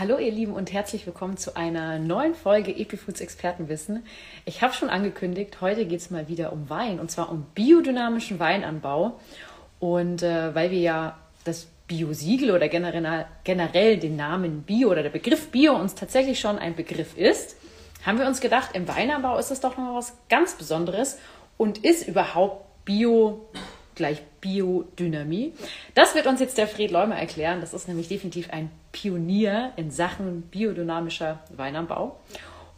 Hallo ihr Lieben und herzlich willkommen zu einer neuen Folge Epifoods Expertenwissen. Ich habe schon angekündigt, heute geht es mal wieder um Wein und zwar um biodynamischen Weinanbau. Und äh, weil wir ja das Bio-Siegel oder generell, generell den Namen Bio oder der Begriff Bio uns tatsächlich schon ein Begriff ist, haben wir uns gedacht, im Weinanbau ist es doch noch was ganz Besonderes und ist überhaupt Bio gleich Biodynamie. Das wird uns jetzt der Fred Leumer erklären. Das ist nämlich definitiv ein Pionier in Sachen biodynamischer Weinanbau.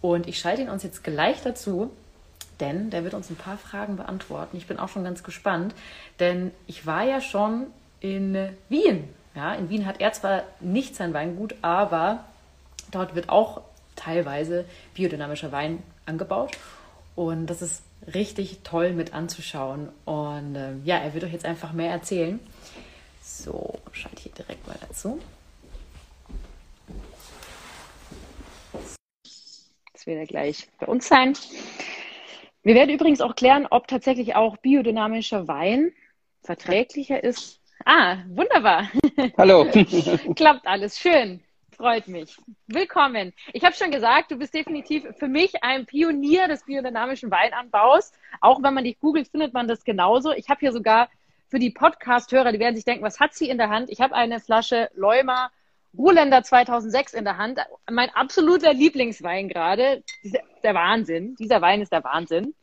Und ich schalte ihn uns jetzt gleich dazu, denn der wird uns ein paar Fragen beantworten. Ich bin auch schon ganz gespannt, denn ich war ja schon in Wien. Ja, in Wien hat er zwar nicht sein Weingut, aber dort wird auch teilweise biodynamischer Wein angebaut. Und das ist richtig toll mit anzuschauen. Und äh, ja, er wird euch jetzt einfach mehr erzählen. So, schalte ich hier direkt mal dazu. Das wird er gleich bei uns sein. Wir werden übrigens auch klären, ob tatsächlich auch biodynamischer Wein verträglicher ist. Ah, wunderbar. Hallo. Klappt alles. Schön. Freut mich. Willkommen. Ich habe schon gesagt, du bist definitiv für mich ein Pionier des biodynamischen Weinanbaus. Auch wenn man dich googelt, findet man das genauso. Ich habe hier sogar für die Podcast-Hörer, die werden sich denken, was hat sie in der Hand? Ich habe eine Flasche Leuma Ruhrländer 2006 in der Hand. Mein absoluter Lieblingswein gerade. Der Wahnsinn. Dieser Wein ist der Wahnsinn.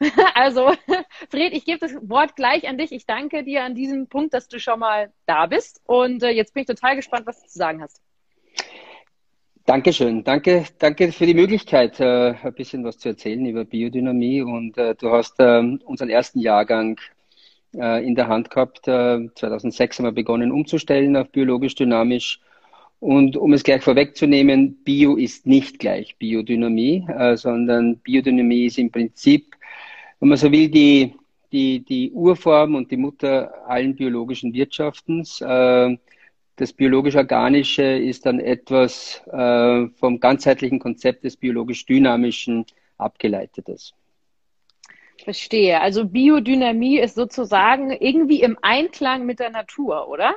Also, Fred, ich gebe das Wort gleich an dich. Ich danke dir an diesem Punkt, dass du schon mal da bist. Und äh, jetzt bin ich total gespannt, was du zu sagen hast. Dankeschön. Danke, danke für die Möglichkeit, äh, ein bisschen was zu erzählen über Biodynamie. Und äh, du hast äh, unseren ersten Jahrgang äh, in der Hand gehabt. 2006 äh, haben wir begonnen umzustellen auf biologisch dynamisch. Und um es gleich vorwegzunehmen, Bio ist nicht gleich Biodynamie, äh, sondern Biodynamie ist im Prinzip, wenn man so will, die, die, die Urform und die Mutter allen biologischen Wirtschaftens. Das biologisch-organische ist dann etwas äh, vom ganzheitlichen Konzept des biologisch-dynamischen abgeleitetes. Verstehe. Also Biodynamie ist sozusagen irgendwie im Einklang mit der Natur, oder?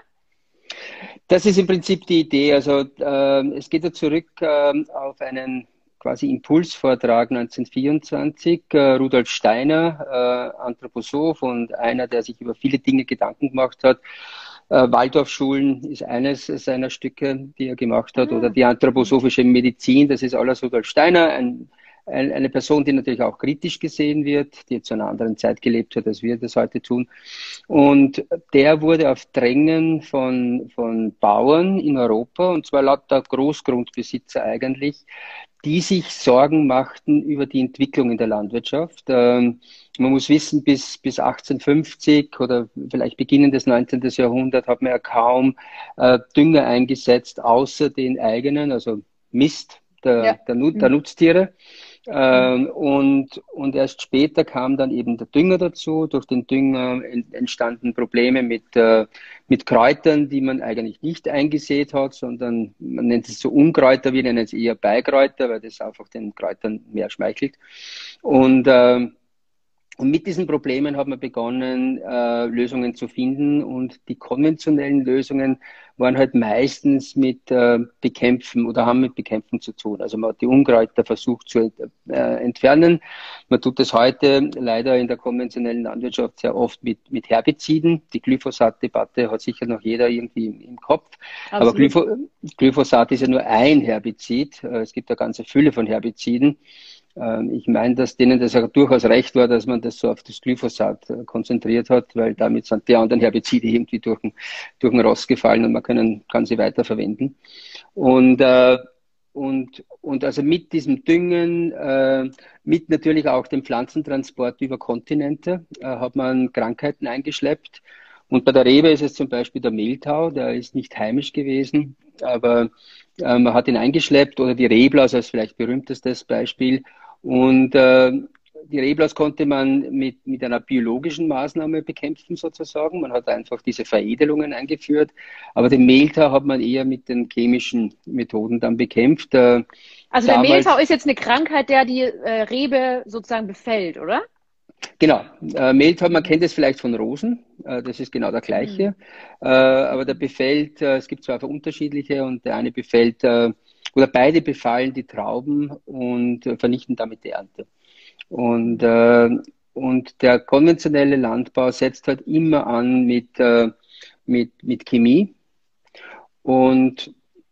Das ist im Prinzip die Idee. Also äh, es geht ja zurück äh, auf einen quasi Impulsvortrag 1924. Äh, Rudolf Steiner, äh, Anthroposoph und einer, der sich über viele Dinge Gedanken gemacht hat, äh, Waldorfschulen ist eines seiner Stücke, die er gemacht hat, ah. oder die anthroposophische Medizin, das ist alles Rudolf Steiner, ein, ein, eine Person, die natürlich auch kritisch gesehen wird, die zu einer anderen Zeit gelebt hat, als wir das heute tun. Und der wurde auf Drängen von, von Bauern in Europa, und zwar lauter Großgrundbesitzer eigentlich, die sich Sorgen machten über die Entwicklung in der Landwirtschaft. Ähm, man muss wissen, bis, bis 1850 oder vielleicht Beginn des 19. Jahrhunderts hat man ja kaum äh, Dünger eingesetzt, außer den eigenen, also Mist der, ja. der, der, Nutztiere. Ähm, und, und erst später kam dann eben der Dünger dazu. Durch den Dünger entstanden Probleme mit, äh, mit Kräutern, die man eigentlich nicht eingesät hat, sondern man nennt es so Unkräuter, wir nennen es eher Beikräuter, weil das einfach den Kräutern mehr schmeichelt. Und äh, und mit diesen Problemen hat man begonnen, äh, Lösungen zu finden. Und die konventionellen Lösungen waren halt meistens mit äh, Bekämpfen oder haben mit Bekämpfen zu tun. Also man hat die Unkräuter versucht zu äh, entfernen. Man tut das heute leider in der konventionellen Landwirtschaft sehr oft mit, mit Herbiziden. Die Glyphosat-Debatte hat sicher noch jeder irgendwie im, im Kopf. Absolut. Aber Glypho Glyphosat ist ja nur ein Herbizid. Äh, es gibt eine ganze Fülle von Herbiziden. Ähm, ich meine, dass denen das auch durchaus recht war, dass man das so auf das Glyphosat äh, konzentriert hat, weil damit sind die anderen Herbizide irgendwie durch den, durch den Rost gefallen und man können, kann sie weiterverwenden. Und, äh, und, und also mit diesem Düngen, äh, mit natürlich auch dem Pflanzentransport über Kontinente, hat man Krankheiten eingeschleppt. Und bei der Rebe ist es zum Beispiel der Mehltau, der ist nicht heimisch gewesen, aber man hat ihn eingeschleppt oder die Reblaus als vielleicht berühmtestes Beispiel. Und äh, die Reblaus konnte man mit, mit einer biologischen Maßnahme bekämpfen sozusagen. Man hat einfach diese Veredelungen eingeführt. Aber den Mehltau hat man eher mit den chemischen Methoden dann bekämpft. Äh, also der Mehltau ist jetzt eine Krankheit, der die äh, Rebe sozusagen befällt, oder? Genau. Äh, Mehltau, man kennt es vielleicht von Rosen. Äh, das ist genau der gleiche. Mhm. Äh, aber der befällt, äh, es gibt zwar unterschiedliche und der eine befällt, äh, oder beide befallen die Trauben und äh, vernichten damit die Ernte. Und, und der konventionelle Landbau setzt halt immer an mit, mit, mit Chemie. Und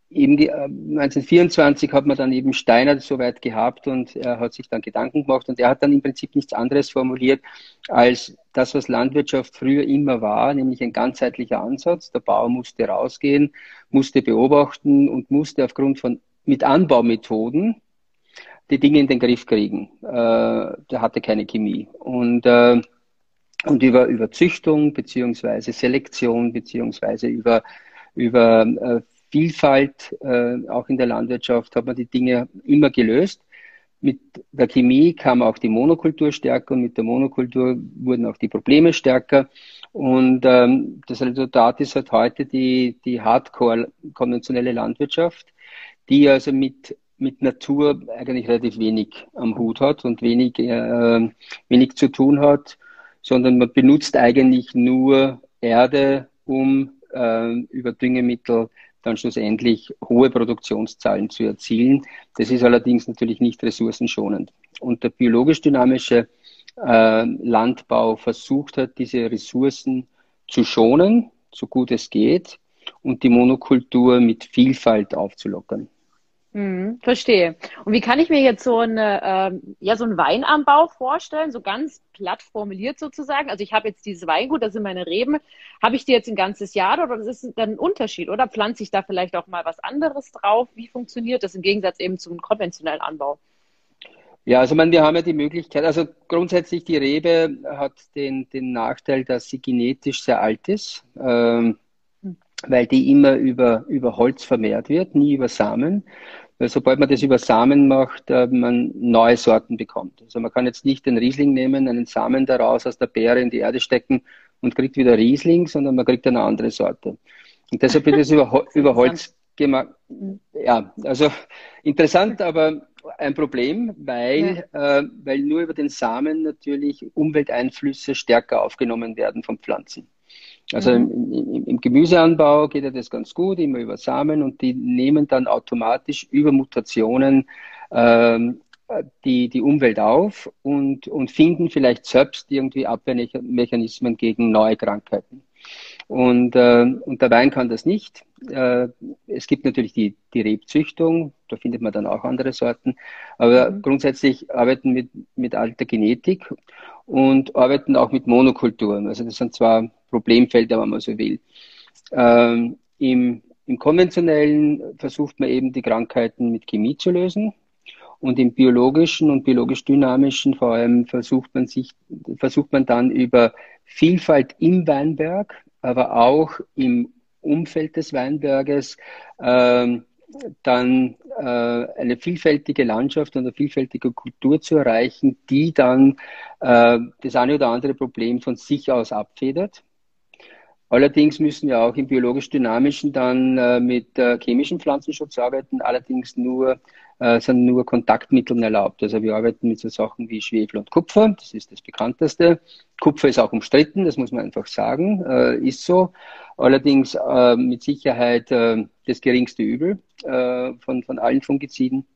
eben die, 1924 äh, hat man dann eben Steiner so weit gehabt und er hat sich dann Gedanken gemacht und er hat dann im Prinzip nichts anderes formuliert als das, was Landwirtschaft früher immer war, nämlich ein ganzheitlicher Ansatz. Der Bauer musste rausgehen, musste beobachten und musste aufgrund von mit Anbaumethoden die Dinge in den Griff kriegen. Äh, der hatte keine Chemie. Und, äh, und über, über Züchtung beziehungsweise Selektion beziehungsweise über, über äh, Vielfalt, äh, auch in der Landwirtschaft, hat man die Dinge immer gelöst. Mit der Chemie kam auch die Monokultur stärker und mit der Monokultur wurden auch die Probleme stärker. Und ähm, das Resultat ist halt heute die, die Hardcore konventionelle Landwirtschaft, die also mit, mit Natur eigentlich relativ wenig am Hut hat und wenig, äh, wenig zu tun hat, sondern man benutzt eigentlich nur Erde, um äh, über Düngemittel dann schlussendlich hohe Produktionszahlen zu erzielen. Das ist allerdings natürlich nicht ressourcenschonend. Und der biologisch dynamische äh, Landbau versucht hat, diese Ressourcen zu schonen, so gut es geht, und die Monokultur mit Vielfalt aufzulockern. Hm, verstehe. Und wie kann ich mir jetzt so, eine, ähm, ja, so einen Weinanbau vorstellen, so ganz platt formuliert sozusagen? Also ich habe jetzt dieses Weingut, das sind meine Reben. Habe ich die jetzt ein ganzes Jahr oder das ist dann ein Unterschied? Oder pflanze ich da vielleicht auch mal was anderes drauf? Wie funktioniert das im Gegensatz eben zum konventionellen Anbau? Ja, also man, wir haben ja die Möglichkeit, also grundsätzlich die Rebe hat den, den Nachteil, dass sie genetisch sehr alt ist, ähm, hm. weil die immer über, über Holz vermehrt wird, nie über Samen. Weil sobald man das über Samen macht, äh, man neue Sorten bekommt. Also man kann jetzt nicht den Riesling nehmen, einen Samen daraus aus der Beere in die Erde stecken und kriegt wieder Riesling, sondern man kriegt eine andere Sorte. Und deshalb wird das über, über Holz gemacht. Ja, also interessant, aber ein Problem, weil, ja. äh, weil nur über den Samen natürlich Umwelteinflüsse stärker aufgenommen werden von Pflanzen. Also mhm. im, im, im, Gemüseanbau geht ja das ganz gut, immer über Samen und die nehmen dann automatisch über Mutationen ähm, die, die Umwelt auf und, und finden vielleicht selbst irgendwie Abwehrmechanismen gegen neue Krankheiten. Und, äh, und der Wein kann das nicht. Äh, es gibt natürlich die, die Rebzüchtung, da findet man dann auch andere Sorten, aber mhm. grundsätzlich arbeiten mit, mit alter Genetik und arbeiten auch mit Monokulturen. Also das sind zwar Problemfelder, wenn man so will. Ähm, im, Im konventionellen versucht man eben die Krankheiten mit Chemie zu lösen. Und im biologischen und biologisch dynamischen vor allem versucht man sich, versucht man dann über Vielfalt im Weinberg, aber auch im Umfeld des Weinberges ähm, dann äh, eine vielfältige Landschaft und eine vielfältige Kultur zu erreichen, die dann äh, das eine oder andere Problem von sich aus abfedert. Allerdings müssen wir auch im biologisch-dynamischen dann äh, mit äh, chemischem Pflanzenschutz arbeiten, allerdings nur, äh, sind nur Kontaktmitteln erlaubt. Also wir arbeiten mit so Sachen wie Schwefel und Kupfer, das ist das bekannteste. Kupfer ist auch umstritten, das muss man einfach sagen, äh, ist so. Allerdings äh, mit Sicherheit äh, das geringste Übel von, von allen Fungiziden.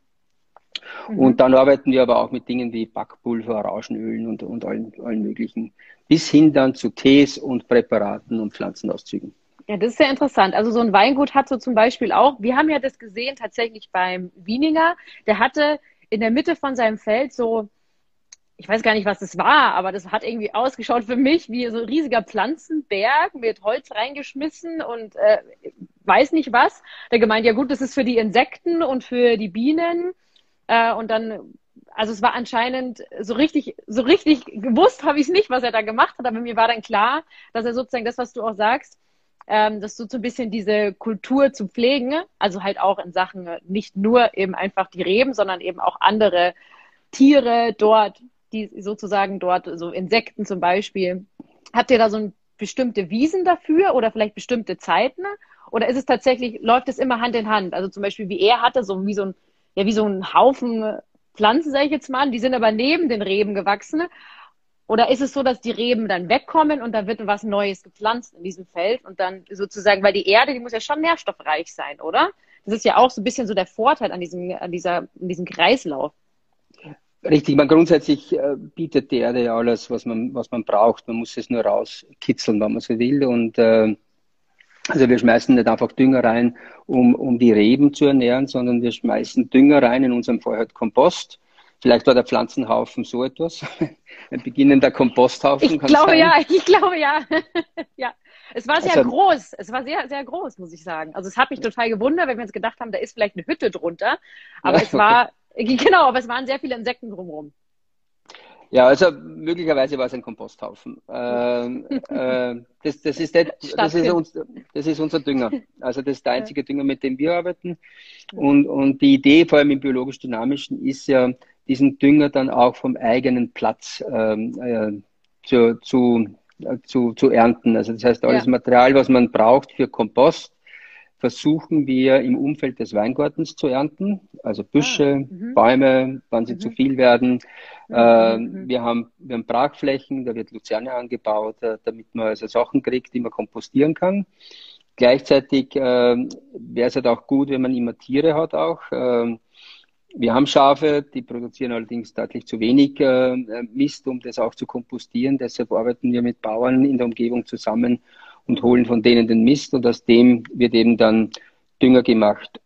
Mhm. Und dann arbeiten wir aber auch mit Dingen wie Backpulver, Rauschenölen und, und allen, allen möglichen, bis hin dann zu Tees und Präparaten und Pflanzenauszügen. Ja, das ist sehr interessant. Also so ein Weingut hat so zum Beispiel auch, wir haben ja das gesehen tatsächlich beim Wieninger, der hatte in der Mitte von seinem Feld so, ich weiß gar nicht, was das war, aber das hat irgendwie ausgeschaut für mich wie so ein riesiger Pflanzenberg mit Holz reingeschmissen und äh, weiß nicht was. Der gemeint, ja gut, das ist für die Insekten und für die Bienen äh, und dann, also es war anscheinend so richtig, so richtig gewusst habe ich es nicht, was er da gemacht hat, aber mir war dann klar, dass er sozusagen das, was du auch sagst, ähm, dass du so ein bisschen diese Kultur zu pflegen, also halt auch in Sachen nicht nur eben einfach die Reben, sondern eben auch andere Tiere dort, die sozusagen dort, so Insekten zum Beispiel. Habt ihr da so ein bestimmte Wiesen dafür oder vielleicht bestimmte Zeiten? Oder ist es tatsächlich, läuft es immer Hand in Hand? Also zum Beispiel, wie er hatte, so wie so ein ja wie so ein Haufen Pflanzen, sage ich jetzt mal, die sind aber neben den Reben gewachsen. Oder ist es so, dass die Reben dann wegkommen und da wird was Neues gepflanzt in diesem Feld und dann sozusagen, weil die Erde, die muss ja schon nährstoffreich sein, oder? Das ist ja auch so ein bisschen so der Vorteil an diesem, an dieser, an diesem Kreislauf. Richtig, man grundsätzlich äh, bietet die Erde ja alles, was man, was man braucht. Man muss es nur rauskitzeln, wenn man so will. Und äh, also wir schmeißen nicht einfach Dünger rein, um, um die Reben zu ernähren, sondern wir schmeißen Dünger rein, in unserem Fall halt Kompost. Vielleicht war der Pflanzenhaufen so etwas. Ein beginnender Komposthaufen. Ich glaube sein. ja, ich glaube ja. ja. Es war sehr also, groß. Es war sehr, sehr groß, muss ich sagen. Also es hat mich total gewundert, wenn wir uns gedacht haben, da ist vielleicht eine Hütte drunter. Aber ja, es war, okay. genau, aber es waren sehr viele Insekten drumherum. Ja, also möglicherweise war es ein Komposthaufen. Ähm, äh, das, das, ist der, das, ist uns, das ist unser Dünger. Also das ist der einzige Dünger, mit dem wir arbeiten. Und, und die Idee, vor allem im biologisch-dynamischen, ist ja, diesen Dünger dann auch vom eigenen Platz ähm, äh, zu, zu, äh, zu, zu ernten. Also das heißt, alles ja. Material, was man braucht für Kompost, versuchen wir im Umfeld des Weingartens zu ernten. Also Büsche, ah, mhm. Bäume, wann sie mhm. zu viel werden. Mhm. Äh, wir, haben, wir haben Brachflächen, da wird Luzerne angebaut, äh, damit man also Sachen kriegt, die man kompostieren kann. Gleichzeitig äh, wäre es halt auch gut, wenn man immer Tiere hat auch. Äh, wir haben Schafe, die produzieren allerdings deutlich zu wenig äh, Mist, um das auch zu kompostieren. Deshalb arbeiten wir mit Bauern in der Umgebung zusammen und holen von denen den Mist und aus dem wird eben dann Dünger gemacht.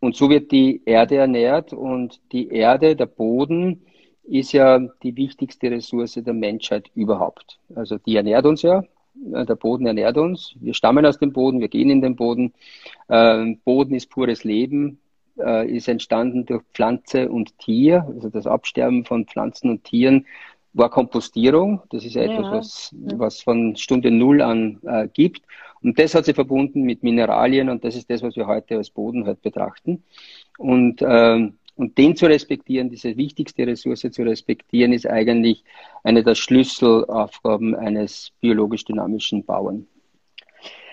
Und so wird die Erde ernährt und die Erde, der Boden, ist ja die wichtigste Ressource der Menschheit überhaupt. Also die ernährt uns ja. Der Boden ernährt uns. Wir stammen aus dem Boden, wir gehen in den Boden. Ähm, Boden ist pures Leben äh, ist entstanden durch Pflanze und Tier, also das Absterben von Pflanzen und Tieren war Kompostierung. Das ist ja etwas, was, was von Stunde Null an äh, gibt. Und das hat sich verbunden mit Mineralien und das ist das, was wir heute als Boden halt betrachten. Und, ähm, und den zu respektieren, diese wichtigste Ressource zu respektieren, ist eigentlich eine der Schlüsselaufgaben eines biologisch dynamischen Bauern.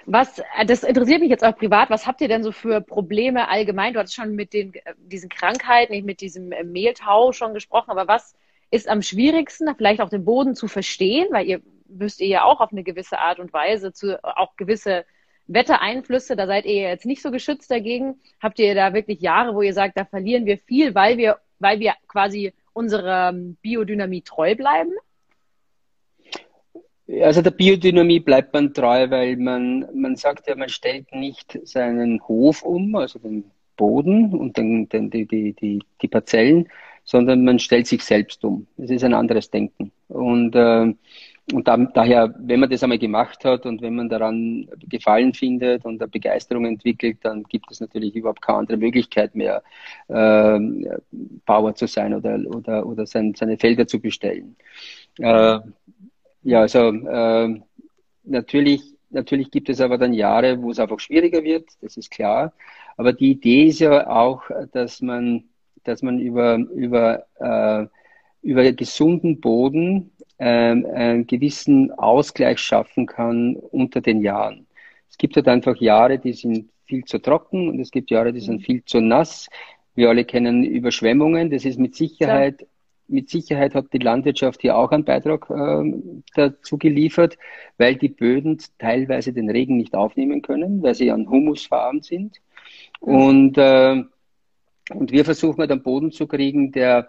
Was, äh, das interessiert mich jetzt auch privat. Was habt ihr denn so für Probleme allgemein? Du hattest schon mit den, äh, diesen Krankheiten, mit diesem äh, Mehltau schon gesprochen, aber was ist am schwierigsten, vielleicht auch den Boden zu verstehen, weil ihr müsst ihr ja auch auf eine gewisse Art und Weise zu, auch gewisse Wettereinflüsse, da seid ihr jetzt nicht so geschützt dagegen. Habt ihr da wirklich Jahre, wo ihr sagt, da verlieren wir viel, weil wir, weil wir quasi unserer ähm, Biodynamie treu bleiben? Also der Biodynamie bleibt man treu, weil man, man sagt ja, man stellt nicht seinen Hof um, also den Boden und den, den, die, die, die, die Parzellen, sondern man stellt sich selbst um. Es ist ein anderes Denken. Und, äh, und da, daher, wenn man das einmal gemacht hat und wenn man daran Gefallen findet und eine Begeisterung entwickelt, dann gibt es natürlich überhaupt keine andere Möglichkeit mehr, äh, Bauer zu sein oder, oder, oder sein, seine Felder zu bestellen. Äh, ja, also äh, natürlich, natürlich gibt es aber dann Jahre, wo es einfach schwieriger wird, das ist klar. Aber die Idee ist ja auch, dass man, dass man über, über, äh, über gesunden Boden äh, einen gewissen Ausgleich schaffen kann unter den Jahren. Es gibt halt einfach Jahre, die sind viel zu trocken und es gibt Jahre, die sind mhm. viel zu nass. Wir alle kennen Überschwemmungen. Das ist mit Sicherheit mit Sicherheit hat die Landwirtschaft hier auch einen Beitrag äh, dazu geliefert, weil die Böden teilweise den Regen nicht aufnehmen können, weil sie an Humus verarmt sind. Und, äh, und wir versuchen halt einen Boden zu kriegen, der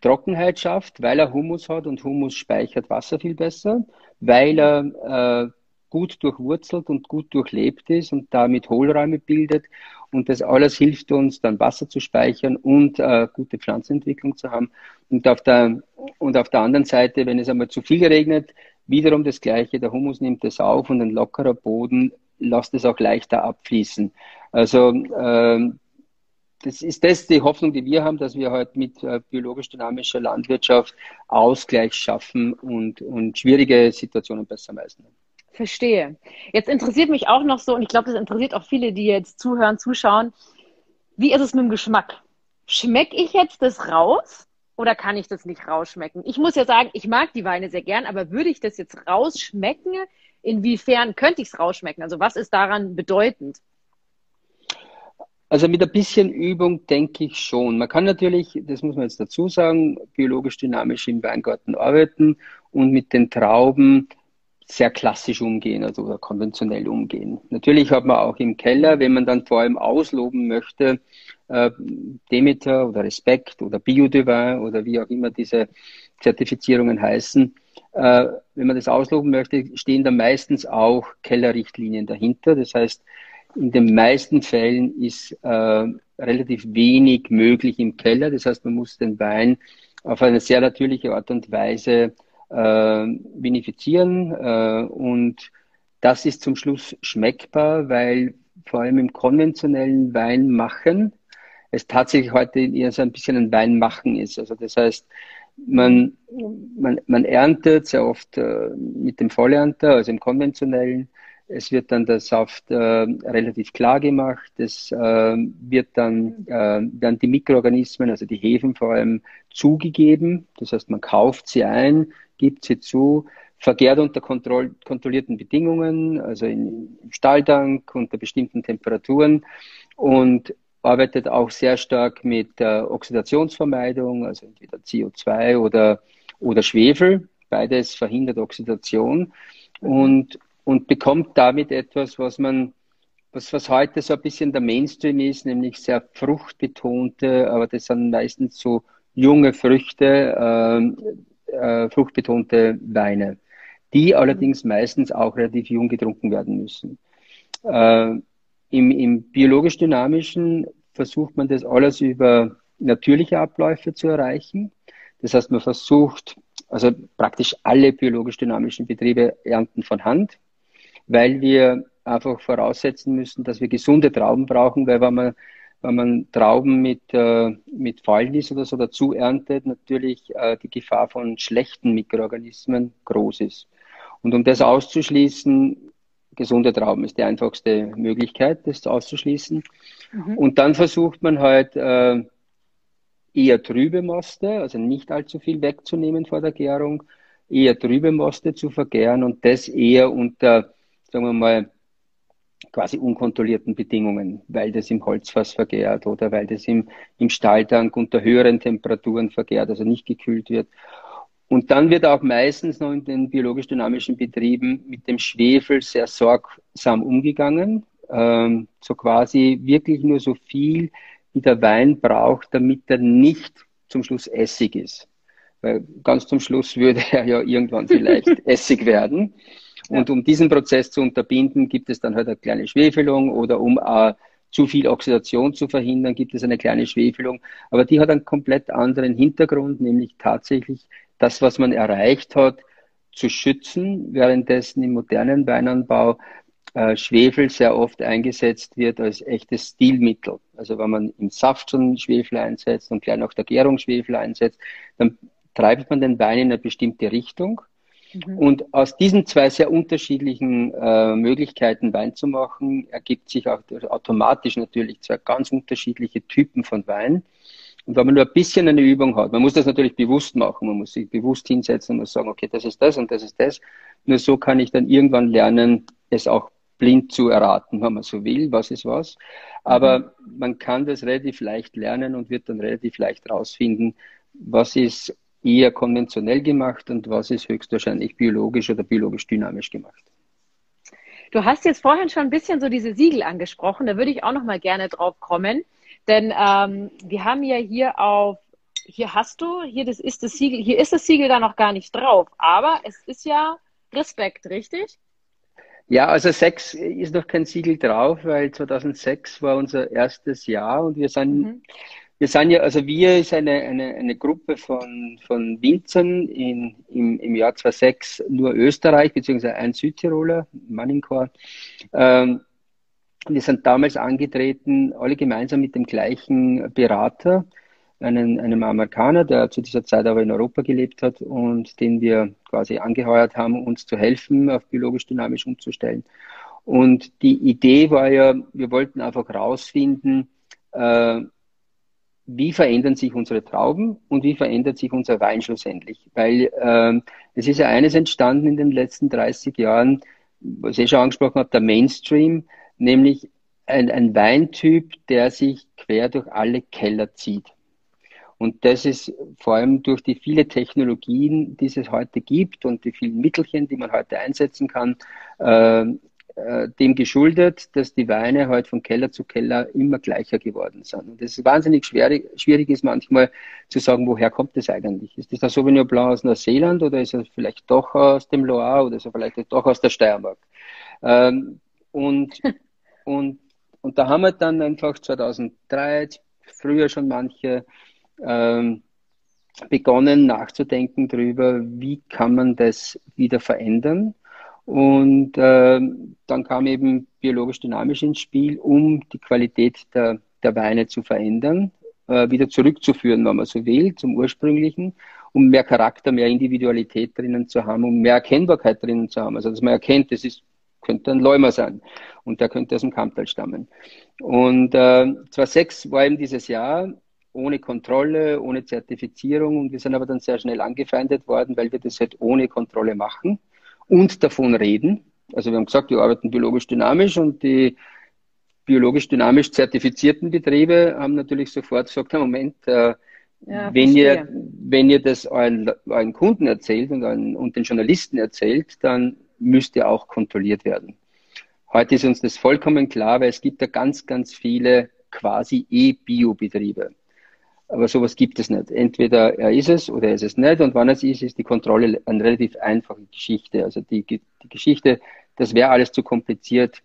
Trockenheit schafft, weil er Humus hat und Humus speichert Wasser viel besser, weil er äh, gut durchwurzelt und gut durchlebt ist und damit Hohlräume bildet. Und das alles hilft uns, dann Wasser zu speichern und äh, gute Pflanzenentwicklung zu haben. Und auf, der, und auf der anderen Seite, wenn es einmal zu viel regnet, wiederum das Gleiche. Der Humus nimmt es auf und ein lockerer Boden lässt es auch leichter abfließen. Also ähm, das ist das die Hoffnung, die wir haben, dass wir heute mit äh, biologisch-dynamischer Landwirtschaft Ausgleich schaffen und, und schwierige Situationen besser meistern. Verstehe. Jetzt interessiert mich auch noch so, und ich glaube, das interessiert auch viele, die jetzt zuhören, zuschauen, wie ist es mit dem Geschmack? Schmecke ich jetzt das raus oder kann ich das nicht rausschmecken? Ich muss ja sagen, ich mag die Weine sehr gern, aber würde ich das jetzt rausschmecken? Inwiefern könnte ich es rausschmecken? Also was ist daran bedeutend? Also mit ein bisschen Übung denke ich schon. Man kann natürlich, das muss man jetzt dazu sagen, biologisch dynamisch im Weingarten arbeiten und mit den Trauben sehr klassisch umgehen, also konventionell umgehen. Natürlich hat man auch im Keller, wenn man dann vor allem ausloben möchte, äh, Demeter oder Respekt oder Biodivin oder wie auch immer diese Zertifizierungen heißen, äh, wenn man das ausloben möchte, stehen da meistens auch Kellerrichtlinien dahinter. Das heißt, in den meisten Fällen ist äh, relativ wenig möglich im Keller. Das heißt, man muss den Wein auf eine sehr natürliche Art und Weise äh, vinifizieren äh, und das ist zum Schluss schmeckbar, weil vor allem im konventionellen Weinmachen es tatsächlich heute eher so ein bisschen ein Weinmachen ist. Also das heißt, man, man, man erntet sehr oft äh, mit dem Vollernter, also im konventionellen. Es wird dann der Saft äh, relativ klar gemacht. Es äh, wird dann, äh, dann die Mikroorganismen, also die Hefen vor allem, zugegeben. Das heißt, man kauft sie ein, gibt sie zu, vergärt unter kontroll kontrollierten Bedingungen, also in, im Stahltank unter bestimmten Temperaturen und arbeitet auch sehr stark mit äh, Oxidationsvermeidung, also entweder CO2 oder, oder Schwefel. Beides verhindert Oxidation und, und bekommt damit etwas, was man, was, was heute so ein bisschen der Mainstream ist, nämlich sehr fruchtbetonte, aber das sind meistens so junge Früchte, äh, äh, fruchtbetonte Weine, die allerdings meistens auch relativ jung getrunken werden müssen. Äh, im, Im biologisch-dynamischen versucht man das alles über natürliche Abläufe zu erreichen. Das heißt, man versucht, also praktisch alle biologisch-dynamischen Betriebe ernten von Hand, weil wir einfach voraussetzen müssen, dass wir gesunde Trauben brauchen, weil wenn man, wenn man Trauben mit, äh, mit Fäulnis oder so dazu erntet, natürlich äh, die Gefahr von schlechten Mikroorganismen groß ist. Und um das auszuschließen, gesunde Trauben ist die einfachste Möglichkeit, das auszuschließen. Mhm. Und dann versucht man halt äh, eher trübe Moste, also nicht allzu viel wegzunehmen vor der Gärung, eher trübe Moste zu vergären und das eher unter, sagen wir mal, quasi unkontrollierten Bedingungen, weil das im Holzfass vergärt oder weil das im, im Stahltank unter höheren Temperaturen vergärt, also nicht gekühlt wird. Und dann wird auch meistens noch in den biologisch-dynamischen Betrieben mit dem Schwefel sehr sorgsam umgegangen. Ähm, so quasi wirklich nur so viel, wie der Wein braucht, damit er nicht zum Schluss Essig ist. Weil ganz zum Schluss würde er ja irgendwann vielleicht Essig werden. Und um diesen Prozess zu unterbinden, gibt es dann halt eine kleine Schwefelung oder um äh, zu viel Oxidation zu verhindern, gibt es eine kleine Schwefelung. Aber die hat einen komplett anderen Hintergrund, nämlich tatsächlich das, was man erreicht hat, zu schützen, währenddessen im modernen Weinanbau äh, Schwefel sehr oft eingesetzt wird als echtes Stilmittel. Also wenn man im Saft schon Schwefel einsetzt und gleich nach der Gärung Schwefel einsetzt, dann treibt man den Wein in eine bestimmte Richtung. Mhm. Und aus diesen zwei sehr unterschiedlichen äh, Möglichkeiten Wein zu machen, ergibt sich auch automatisch natürlich zwei ganz unterschiedliche Typen von Wein. Und wenn man nur ein bisschen eine Übung hat, man muss das natürlich bewusst machen, man muss sich bewusst hinsetzen und muss sagen, okay, das ist das und das ist das. Nur so kann ich dann irgendwann lernen, es auch blind zu erraten, wenn man so will, was ist was. Aber mhm. man kann das relativ leicht lernen und wird dann relativ leicht rausfinden, was ist eher konventionell gemacht und was ist höchstwahrscheinlich biologisch oder biologisch dynamisch gemacht. Du hast jetzt vorhin schon ein bisschen so diese Siegel angesprochen, da würde ich auch noch mal gerne drauf kommen. Denn ähm, wir haben ja hier auf, hier hast du, hier das ist das Siegel, hier ist das Siegel da noch gar nicht drauf, aber es ist ja Respekt, richtig? Ja, also sechs ist noch kein Siegel drauf, weil 2006 war unser erstes Jahr und wir sind, mhm. Wir sind ja, also wir ist eine, eine, eine Gruppe von, von Winzern in, im, im Jahr 2006 nur Österreich, beziehungsweise ein Südtiroler, Manningchor. Ähm, wir sind damals angetreten, alle gemeinsam mit dem gleichen Berater, einen, einem Amerikaner, der zu dieser Zeit aber in Europa gelebt hat und den wir quasi angeheuert haben, uns zu helfen, auf biologisch dynamisch umzustellen. Und die Idee war ja, wir wollten einfach herausfinden, äh, wie verändern sich unsere Trauben und wie verändert sich unser Wein schlussendlich. Weil äh, es ist ja eines entstanden in den letzten 30 Jahren, was ich schon angesprochen habe, der Mainstream, nämlich ein, ein Weintyp, der sich quer durch alle Keller zieht. Und das ist vor allem durch die viele Technologien, die es heute gibt und die vielen Mittelchen, die man heute einsetzen kann, äh, äh, dem geschuldet, dass die Weine heute von Keller zu Keller immer gleicher geworden sind. Und das ist wahnsinnig schwierig, schwierig ist manchmal zu sagen, woher kommt das eigentlich? Ist das der Sauvignon Blanc aus Neuseeland oder ist er vielleicht doch aus dem Loire oder ist er vielleicht doch aus der Steiermark? Ähm, und, und, und da haben wir dann einfach 2003, früher schon manche, ähm, begonnen nachzudenken darüber, wie kann man das wieder verändern. Und äh, dann kam eben biologisch dynamisch ins Spiel, um die Qualität der, der Weine zu verändern, äh, wieder zurückzuführen, wenn man so will, zum ursprünglichen, um mehr Charakter, mehr Individualität drinnen zu haben, um mehr Erkennbarkeit drinnen zu haben. Also dass man erkennt, das ist, könnte ein Läumer sein und der könnte aus dem Kamptal stammen. Und äh, 2006 war eben dieses Jahr ohne Kontrolle, ohne Zertifizierung. Und wir sind aber dann sehr schnell angefeindet worden, weil wir das halt ohne Kontrolle machen und davon reden. Also wir haben gesagt, wir arbeiten biologisch dynamisch und die biologisch dynamisch zertifizierten Betriebe haben natürlich sofort gesagt, Moment, äh, ja, wenn, ihr, wenn ihr das euren, euren Kunden erzählt und, euren, und den Journalisten erzählt, dann müsst ihr auch kontrolliert werden. Heute ist uns das vollkommen klar, weil es gibt ja ganz, ganz viele quasi E-Bio-Betriebe. Aber sowas gibt es nicht. Entweder er ist es oder er ist es nicht. Und wann es ist, ist die Kontrolle eine relativ einfache Geschichte. Also die, die Geschichte, das wäre alles zu kompliziert,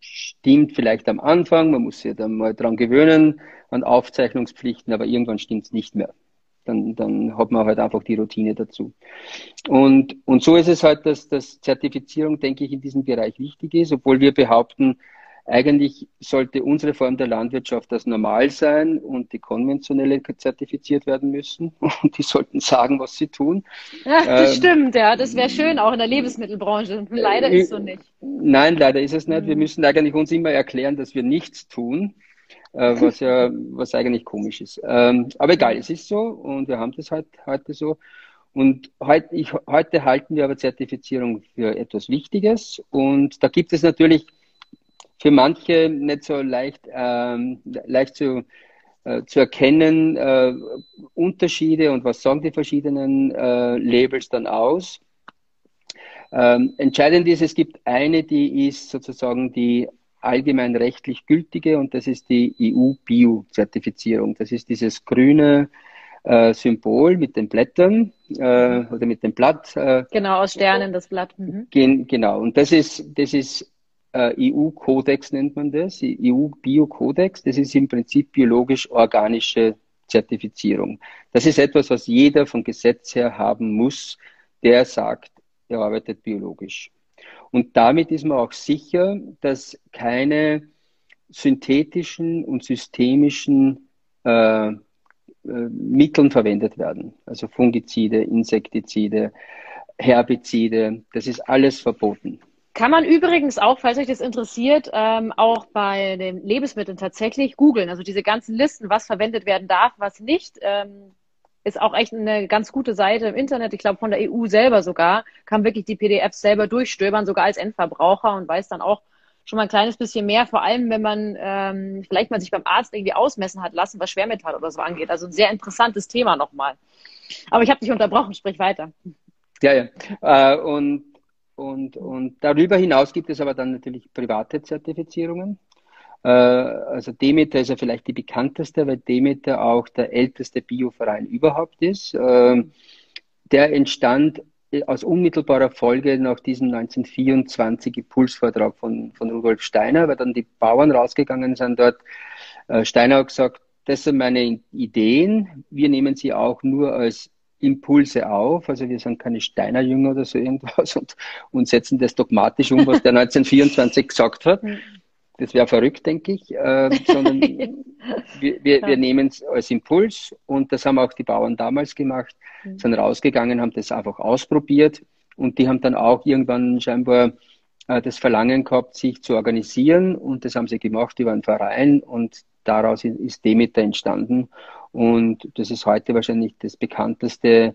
stimmt vielleicht am Anfang. Man muss sich dann mal dran gewöhnen an Aufzeichnungspflichten, aber irgendwann stimmt es nicht mehr. Dann, dann hat man halt einfach die Routine dazu. Und, und so ist es halt, dass, dass Zertifizierung, denke ich, in diesem Bereich wichtig ist, obwohl wir behaupten, eigentlich sollte unsere Form der Landwirtschaft das normal sein und die konventionelle zertifiziert werden müssen. Und die sollten sagen, was sie tun. Ja, das ähm, stimmt, ja. Das wäre schön, auch in der Lebensmittelbranche. Leider äh, ist es so nicht. Nein, leider ist es nicht. Wir mhm. müssen eigentlich uns immer erklären, dass wir nichts tun, äh, was ja, was eigentlich komisch ist. Ähm, aber egal, es ist so und wir haben das halt heute so. Und heute, ich, heute halten wir aber Zertifizierung für etwas Wichtiges. Und da gibt es natürlich für manche nicht so leicht, ähm, leicht zu, äh, zu erkennen, äh, Unterschiede und was sagen die verschiedenen äh, Labels dann aus. Ähm, entscheidend ist, es gibt eine, die ist sozusagen die allgemein rechtlich gültige und das ist die EU-Bio-Zertifizierung. Das ist dieses grüne äh, Symbol mit den Blättern äh, oder mit dem Blatt. Äh, genau, aus Sternen das Blatt. Mhm. Gen, genau, und das ist, das ist äh, EU-Kodex nennt man das, EU-Bio-Kodex. Das ist im Prinzip biologisch-organische Zertifizierung. Das ist etwas, was jeder von Gesetz her haben muss, der sagt, er arbeitet biologisch. Und damit ist man auch sicher, dass keine synthetischen und systemischen äh, äh, Mitteln verwendet werden. Also Fungizide, Insektizide, Herbizide, das ist alles verboten. Kann man übrigens auch, falls euch das interessiert, ähm, auch bei den Lebensmitteln tatsächlich googeln. Also diese ganzen Listen, was verwendet werden darf, was nicht, ähm, ist auch echt eine ganz gute Seite im Internet. Ich glaube von der EU selber sogar kann wirklich die PDFs selber durchstöbern, sogar als Endverbraucher und weiß dann auch schon mal ein kleines bisschen mehr. Vor allem, wenn man ähm, vielleicht mal sich beim Arzt irgendwie ausmessen hat lassen, was Schwermetall oder so angeht. Also ein sehr interessantes Thema nochmal. Aber ich habe dich unterbrochen, sprich weiter. Ja, ja. Äh, und und, und darüber hinaus gibt es aber dann natürlich private Zertifizierungen. Äh, also Demeter ist ja vielleicht die bekannteste, weil Demeter auch der älteste Bioverein überhaupt ist. Äh, der entstand aus unmittelbarer Folge nach diesem 1924 Impulsvortrag von, von Rudolf Steiner, weil dann die Bauern rausgegangen sind dort. Äh, Steiner hat gesagt, das sind meine Ideen, wir nehmen sie auch nur als Impulse auf. Also wir sind keine Steinerjünger oder so irgendwas und, und setzen das dogmatisch um, was der 1924 gesagt hat. Das wäre verrückt, denke ich, äh, sondern wir, wir, wir nehmen es als Impuls und das haben auch die Bauern damals gemacht, mhm. sind rausgegangen, haben das einfach ausprobiert und die haben dann auch irgendwann scheinbar äh, das Verlangen gehabt, sich zu organisieren und das haben sie gemacht über einen Verein und daraus ist Demeter entstanden und das ist heute wahrscheinlich das bekannteste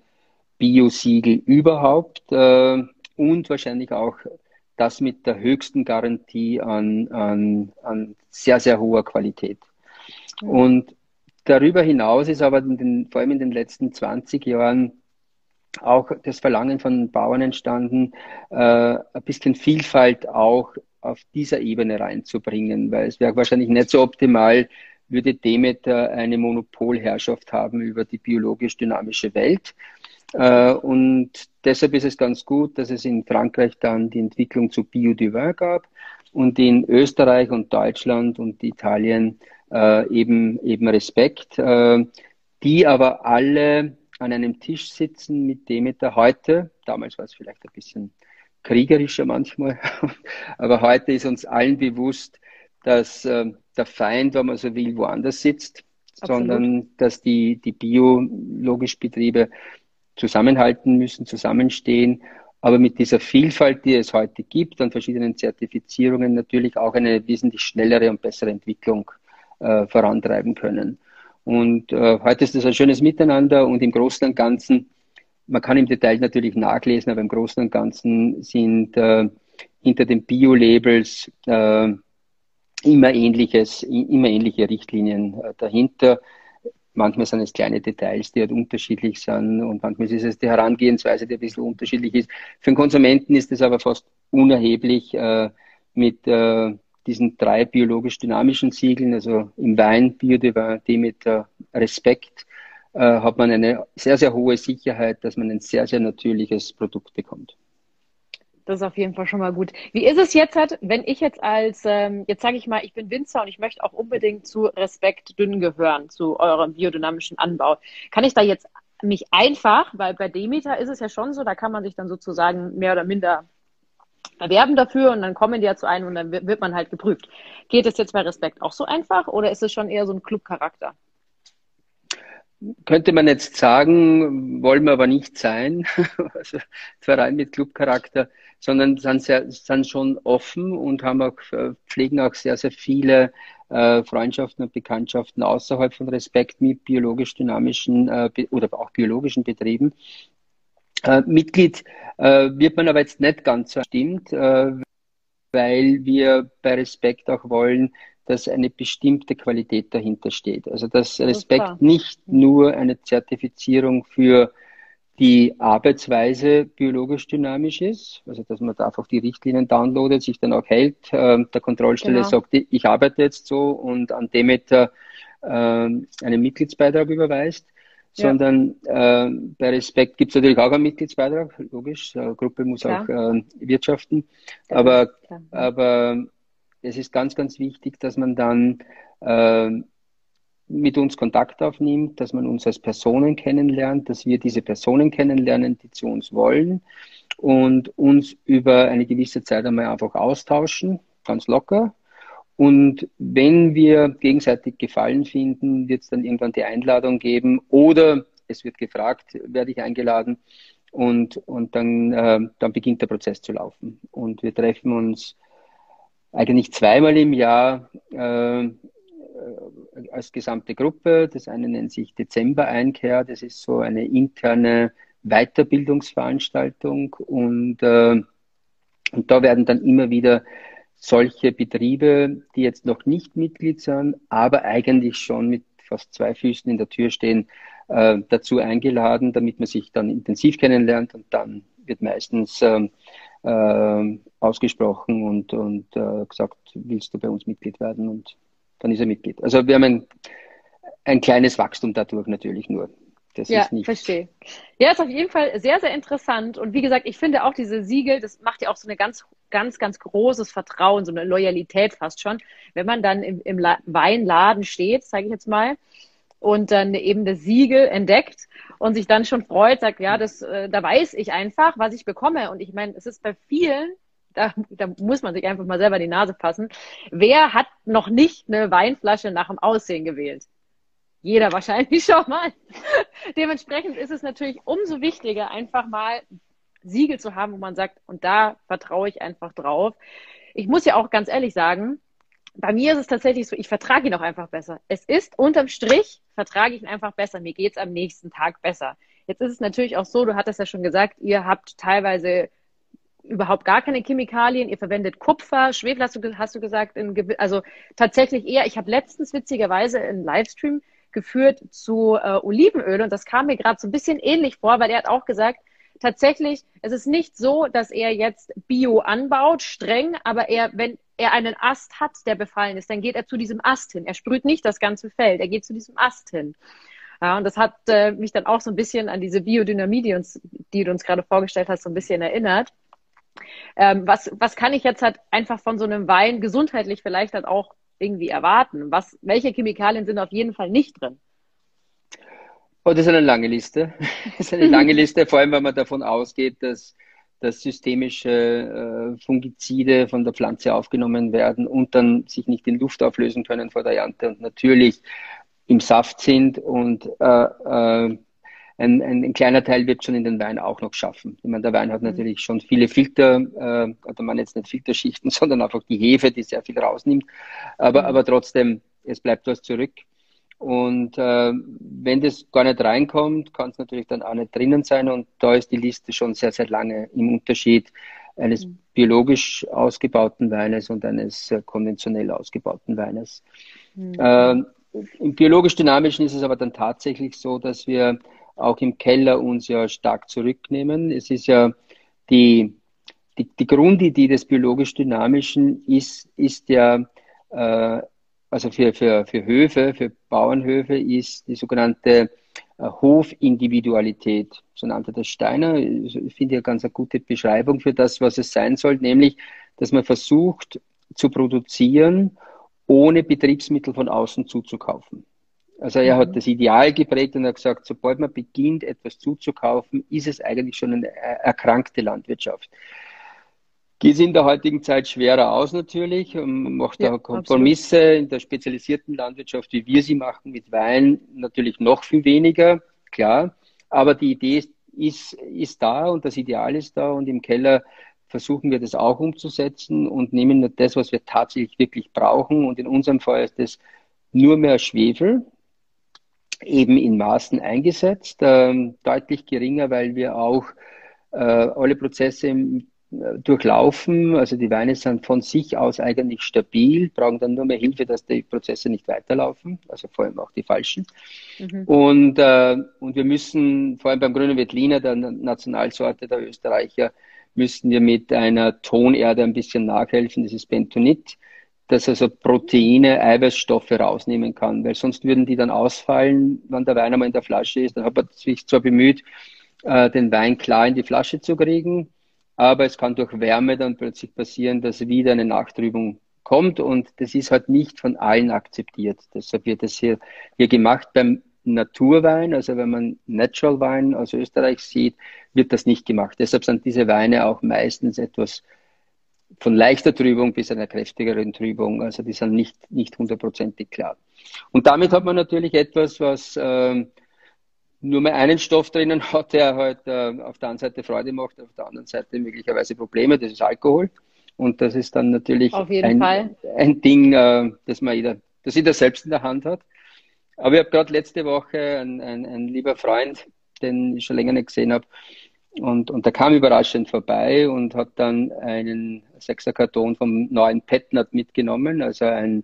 Bio-Siegel überhaupt äh, und wahrscheinlich auch das mit der höchsten Garantie an, an, an sehr, sehr hoher Qualität. Und darüber hinaus ist aber den, vor allem in den letzten 20 Jahren auch das Verlangen von Bauern entstanden, äh, ein bisschen Vielfalt auch auf dieser Ebene reinzubringen, weil es wäre wahrscheinlich nicht so optimal, würde Demeter eine Monopolherrschaft haben über die biologisch dynamische Welt. Äh, und deshalb ist es ganz gut, dass es in Frankreich dann die Entwicklung zu Biodivin gab und in Österreich und Deutschland und Italien äh, eben, eben Respekt, äh, die aber alle an einem Tisch sitzen mit Demeter heute. Damals war es vielleicht ein bisschen kriegerischer manchmal, aber heute ist uns allen bewusst, dass äh, der Feind, wenn man so will, woanders sitzt, Absolut. sondern dass die, die biologisch Betriebe zusammenhalten müssen, zusammenstehen, aber mit dieser Vielfalt, die es heute gibt, an verschiedenen Zertifizierungen natürlich auch eine wesentlich schnellere und bessere Entwicklung äh, vorantreiben können. Und äh, heute ist das ein schönes Miteinander und im Großen und Ganzen, man kann im Detail natürlich nachlesen, aber im Großen und Ganzen sind äh, hinter den Bio-Labels äh, immer ähnliches, immer ähnliche Richtlinien äh, dahinter. Manchmal sind es kleine Details, die halt unterschiedlich sind und manchmal ist es die Herangehensweise, die ein bisschen unterschiedlich ist. Für den Konsumenten ist es aber fast unerheblich äh, mit äh, diesen drei biologisch dynamischen Siegeln, also im Wein, Biodiversität mit Respekt, äh, hat man eine sehr, sehr hohe Sicherheit, dass man ein sehr, sehr natürliches Produkt bekommt. Das ist auf jeden Fall schon mal gut. Wie ist es jetzt, halt, wenn ich jetzt als, ähm, jetzt sage ich mal, ich bin Winzer und ich möchte auch unbedingt zu Respekt dünn gehören, zu eurem biodynamischen Anbau. Kann ich da jetzt mich einfach, weil bei Demeter ist es ja schon so, da kann man sich dann sozusagen mehr oder minder erwerben dafür und dann kommen die ja zu einem und dann wird man halt geprüft. Geht es jetzt bei Respekt auch so einfach oder ist es schon eher so ein Clubcharakter? Könnte man jetzt sagen, wollen wir aber nicht sein, also Verein mit Clubcharakter, sondern sind, sehr, sind schon offen und haben auch, pflegen auch sehr, sehr viele äh, Freundschaften und Bekanntschaften außerhalb von Respekt mit biologisch dynamischen äh, oder auch biologischen Betrieben. Äh, Mitglied äh, wird man aber jetzt nicht ganz so stimmt, äh, weil wir bei Respekt auch wollen, dass eine bestimmte Qualität dahinter steht. Also dass Respekt Super. nicht nur eine Zertifizierung für die Arbeitsweise biologisch dynamisch ist, also dass man da einfach die Richtlinien downloadet, sich dann auch hält, äh, der Kontrollstelle genau. sagt, ich arbeite jetzt so und an Demeter äh, einen Mitgliedsbeitrag überweist, ja. sondern äh, bei Respekt gibt es natürlich auch einen Mitgliedsbeitrag, logisch, eine Gruppe muss Klar. auch äh, wirtschaften, aber, aber es ist ganz, ganz wichtig, dass man dann äh, mit uns Kontakt aufnimmt, dass man uns als Personen kennenlernt, dass wir diese Personen kennenlernen, die zu uns wollen und uns über eine gewisse Zeit einmal einfach austauschen, ganz locker. Und wenn wir gegenseitig Gefallen finden, wird es dann irgendwann die Einladung geben oder es wird gefragt, werde ich eingeladen und, und dann, äh, dann beginnt der Prozess zu laufen. Und wir treffen uns eigentlich zweimal im Jahr äh, als gesamte Gruppe. Das eine nennt sich Dezember-Einkehr. Das ist so eine interne Weiterbildungsveranstaltung und, äh, und da werden dann immer wieder solche Betriebe, die jetzt noch nicht Mitglied sind, aber eigentlich schon mit fast zwei Füßen in der Tür stehen, äh, dazu eingeladen, damit man sich dann intensiv kennenlernt und dann wird meistens äh, äh, ausgesprochen und, und äh, gesagt, willst du bei uns Mitglied werden? Und dann ist er Mitglied. Also wir haben ein, ein kleines Wachstum dadurch natürlich nur. Das ja, verstehe. Ja, ist auf jeden Fall sehr, sehr interessant. Und wie gesagt, ich finde auch diese Siegel, das macht ja auch so eine ganz, ganz, ganz großes Vertrauen, so eine Loyalität fast schon. Wenn man dann im, im Weinladen steht, sage ich jetzt mal, und dann eben das Siegel entdeckt und sich dann schon freut, sagt, ja, das, äh, da weiß ich einfach, was ich bekomme. Und ich meine, es ist bei vielen da, da muss man sich einfach mal selber die Nase fassen. Wer hat noch nicht eine Weinflasche nach dem Aussehen gewählt? Jeder wahrscheinlich schon mal. Dementsprechend ist es natürlich umso wichtiger, einfach mal Siegel zu haben, wo man sagt, und da vertraue ich einfach drauf. Ich muss ja auch ganz ehrlich sagen, bei mir ist es tatsächlich so, ich vertrage ihn auch einfach besser. Es ist unterm Strich, vertrage ich ihn einfach besser. Mir geht es am nächsten Tag besser. Jetzt ist es natürlich auch so, du hattest ja schon gesagt, ihr habt teilweise überhaupt gar keine Chemikalien, ihr verwendet Kupfer, Schwefel hast du, hast du gesagt, in, also tatsächlich eher, ich habe letztens witzigerweise einen Livestream geführt zu äh, Olivenöl und das kam mir gerade so ein bisschen ähnlich vor, weil er hat auch gesagt, tatsächlich, es ist nicht so, dass er jetzt Bio anbaut, streng, aber er, wenn er einen Ast hat, der befallen ist, dann geht er zu diesem Ast hin. Er sprüht nicht das ganze Feld, er geht zu diesem Ast hin. Ja, und das hat äh, mich dann auch so ein bisschen an diese Biodynamie, die, uns, die du uns gerade vorgestellt hast, so ein bisschen erinnert. Ähm, was, was kann ich jetzt halt einfach von so einem Wein gesundheitlich vielleicht halt auch irgendwie erwarten? Was, welche Chemikalien sind auf jeden Fall nicht drin? Oh, das ist eine lange Liste. Das ist eine lange Liste, vor allem, weil man davon ausgeht, dass, dass systemische äh, Fungizide von der Pflanze aufgenommen werden und dann sich nicht in Luft auflösen können vor der Ernte und natürlich im Saft sind und äh, äh, ein, ein, ein, kleiner Teil wird schon in den Wein auch noch schaffen. Ich meine, der Wein hat mhm. natürlich schon viele Filter, äh, also man jetzt nicht Filterschichten, sondern einfach die Hefe, die sehr viel rausnimmt. Aber, mhm. aber trotzdem, es bleibt was zurück. Und äh, wenn das gar nicht reinkommt, kann es natürlich dann auch nicht drinnen sein. Und da ist die Liste schon sehr, sehr lange im Unterschied eines mhm. biologisch ausgebauten Weines und eines äh, konventionell ausgebauten Weines. Mhm. Äh, Im biologisch-dynamischen ist es aber dann tatsächlich so, dass wir auch im Keller uns ja stark zurücknehmen. Es ist ja die, die, die Grundidee des biologisch-dynamischen ist, ist ja, äh, also für, für, für Höfe, für Bauernhöfe ist die sogenannte äh, Hofindividualität, so nannte das Steiner. Ich finde ja ganz eine gute Beschreibung für das, was es sein soll, nämlich, dass man versucht zu produzieren, ohne Betriebsmittel von außen zuzukaufen. Also er hat mhm. das Ideal geprägt und hat gesagt, sobald man beginnt, etwas zuzukaufen, ist es eigentlich schon eine erkrankte Landwirtschaft. Geht in der heutigen Zeit schwerer aus natürlich. Man macht ja, da Kompromisse absolut. in der spezialisierten Landwirtschaft, wie wir sie machen, mit Wein natürlich noch viel weniger, klar. Aber die Idee ist, ist, ist da und das Ideal ist da und im Keller versuchen wir das auch umzusetzen und nehmen das, was wir tatsächlich wirklich brauchen. Und in unserem Fall ist es nur mehr Schwefel, eben in Maßen eingesetzt, ähm, deutlich geringer, weil wir auch äh, alle Prozesse im, durchlaufen. Also die Weine sind von sich aus eigentlich stabil, brauchen dann nur mehr Hilfe, dass die Prozesse nicht weiterlaufen, also vor allem auch die falschen. Mhm. Und, äh, und wir müssen, vor allem beim Grünen Veltliner, der Nationalsorte der Österreicher, müssen wir mit einer Tonerde ein bisschen nachhelfen, das ist Bentonit dass also Proteine, Eiweißstoffe rausnehmen kann, weil sonst würden die dann ausfallen, wenn der Wein einmal in der Flasche ist. Dann hat man sich zwar bemüht, äh, den Wein klar in die Flasche zu kriegen, aber es kann durch Wärme dann plötzlich passieren, dass wieder eine Nachtrübung kommt und das ist halt nicht von allen akzeptiert. Deshalb wird das hier, hier gemacht beim Naturwein, also wenn man Natural Wein aus Österreich sieht, wird das nicht gemacht. Deshalb sind diese Weine auch meistens etwas von leichter Trübung bis einer kräftigeren Trübung. Also die sind nicht, nicht hundertprozentig klar. Und damit hat man natürlich etwas, was ähm, nur mehr einen Stoff drinnen hat, der halt äh, auf der einen Seite Freude macht, auf der anderen Seite möglicherweise Probleme, das ist Alkohol. Und das ist dann natürlich ein, ein, Ding, äh, das man jeder, das jeder selbst in der Hand hat. Aber ich habe gerade letzte Woche ein, ein, ein lieber Freund, den ich schon länger nicht gesehen habe, und, und der kam überraschend vorbei und hat dann einen Sechserkarton vom neuen Petnat mitgenommen, also ein,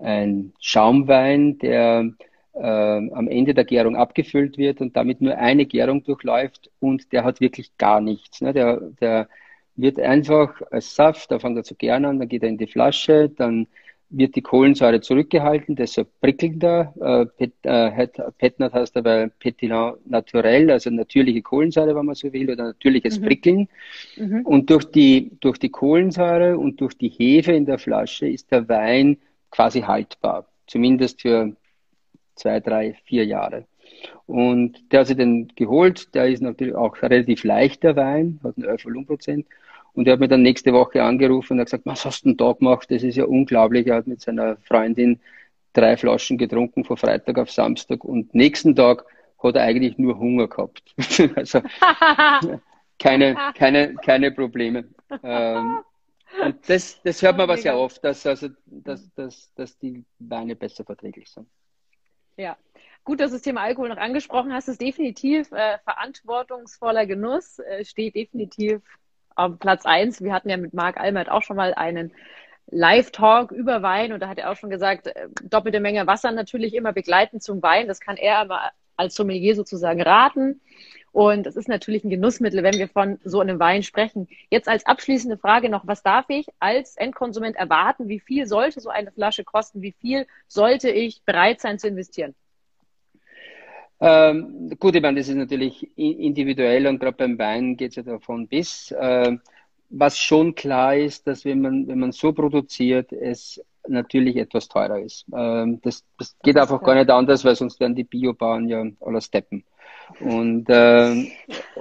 ein Schaumwein, der am Ende der Gärung abgefüllt wird und damit nur eine Gärung durchläuft und der hat wirklich gar nichts. Ne? Der, der wird einfach als Saft, da fängt er zu gären an, dann geht er in die Flasche, dann wird die Kohlensäure zurückgehalten, deshalb prickelnder. Äh, Pet, äh, Petnat heißt aber Petillant naturell, also natürliche Kohlensäure, wenn man so will, oder natürliches mhm. Prickeln. Mhm. Und durch die, durch die Kohlensäure und durch die Hefe in der Flasche ist der Wein quasi haltbar, zumindest für zwei, drei, vier Jahre. Und der hat sich den geholt, der ist natürlich auch relativ leichter Wein, hat einen 11 Volumenprozent. Und er hat mir dann nächste Woche angerufen und hat gesagt, was hast du denn da gemacht? Das ist ja unglaublich. Er hat mit seiner Freundin drei Flaschen getrunken von Freitag auf Samstag und nächsten Tag hat er eigentlich nur Hunger gehabt. also keine, keine, keine Probleme. Ähm, und das, das hört man aber sehr oft, dass, also, dass, dass, dass die Weine besser verträglich sind. Ja, gut, dass du das Thema Alkohol noch angesprochen hast. Das ist definitiv äh, verantwortungsvoller Genuss, äh, steht definitiv auf Platz eins. Wir hatten ja mit Marc Almert auch schon mal einen Live-Talk über Wein und da hat er auch schon gesagt, äh, doppelte Menge Wasser natürlich immer begleitend zum Wein. Das kann er aber als Sommelier sozusagen raten. Und es ist natürlich ein Genussmittel, wenn wir von so einem Wein sprechen. Jetzt als abschließende Frage noch, was darf ich als Endkonsument erwarten? Wie viel sollte so eine Flasche kosten? Wie viel sollte ich bereit sein zu investieren? Ähm, gut, ich meine, das ist natürlich individuell und gerade beim Wein geht es ja davon bis. Äh, was schon klar ist, dass wenn man, wenn man so produziert, es natürlich etwas teurer ist. Ähm, das, das geht das einfach gar nicht anders, weil sonst werden die Biobauern ja alle steppen. Und, ähm,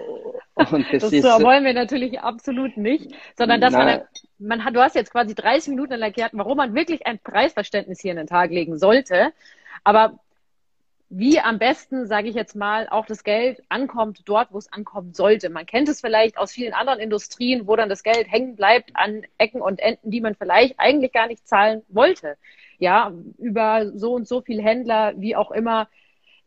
und das, das ist, wollen wir natürlich absolut nicht, sondern dass man, man hat, du hast jetzt quasi 30 Minuten erklärt, warum man wirklich ein Preisverständnis hier in den Tag legen sollte. Aber wie am besten, sage ich jetzt mal, auch das Geld ankommt dort, wo es ankommen sollte. Man kennt es vielleicht aus vielen anderen Industrien, wo dann das Geld hängen bleibt an Ecken und Enden, die man vielleicht eigentlich gar nicht zahlen wollte. Ja, über so und so viel Händler, wie auch immer.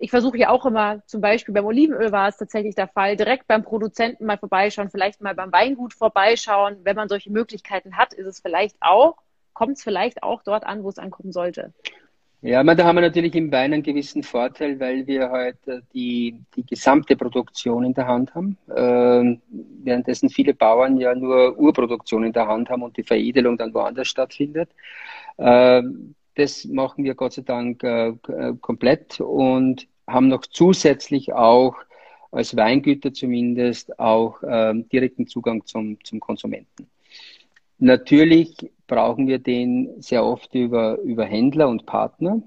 Ich versuche ja auch immer, zum Beispiel beim Olivenöl war es tatsächlich der Fall, direkt beim Produzenten mal vorbeischauen, vielleicht mal beim Weingut vorbeischauen. Wenn man solche Möglichkeiten hat, ist es vielleicht auch, kommt es vielleicht auch dort an, wo es ankommen sollte. Ja, man, da haben wir natürlich im Wein einen gewissen Vorteil, weil wir halt äh, die, die gesamte Produktion in der Hand haben, äh, währenddessen viele Bauern ja nur Urproduktion in der Hand haben und die Veredelung dann woanders stattfindet. Äh, das machen wir Gott sei Dank äh, äh komplett und haben noch zusätzlich auch als Weingüter zumindest auch äh, direkten Zugang zum, zum Konsumenten. Natürlich brauchen wir den sehr oft über, über Händler und Partner.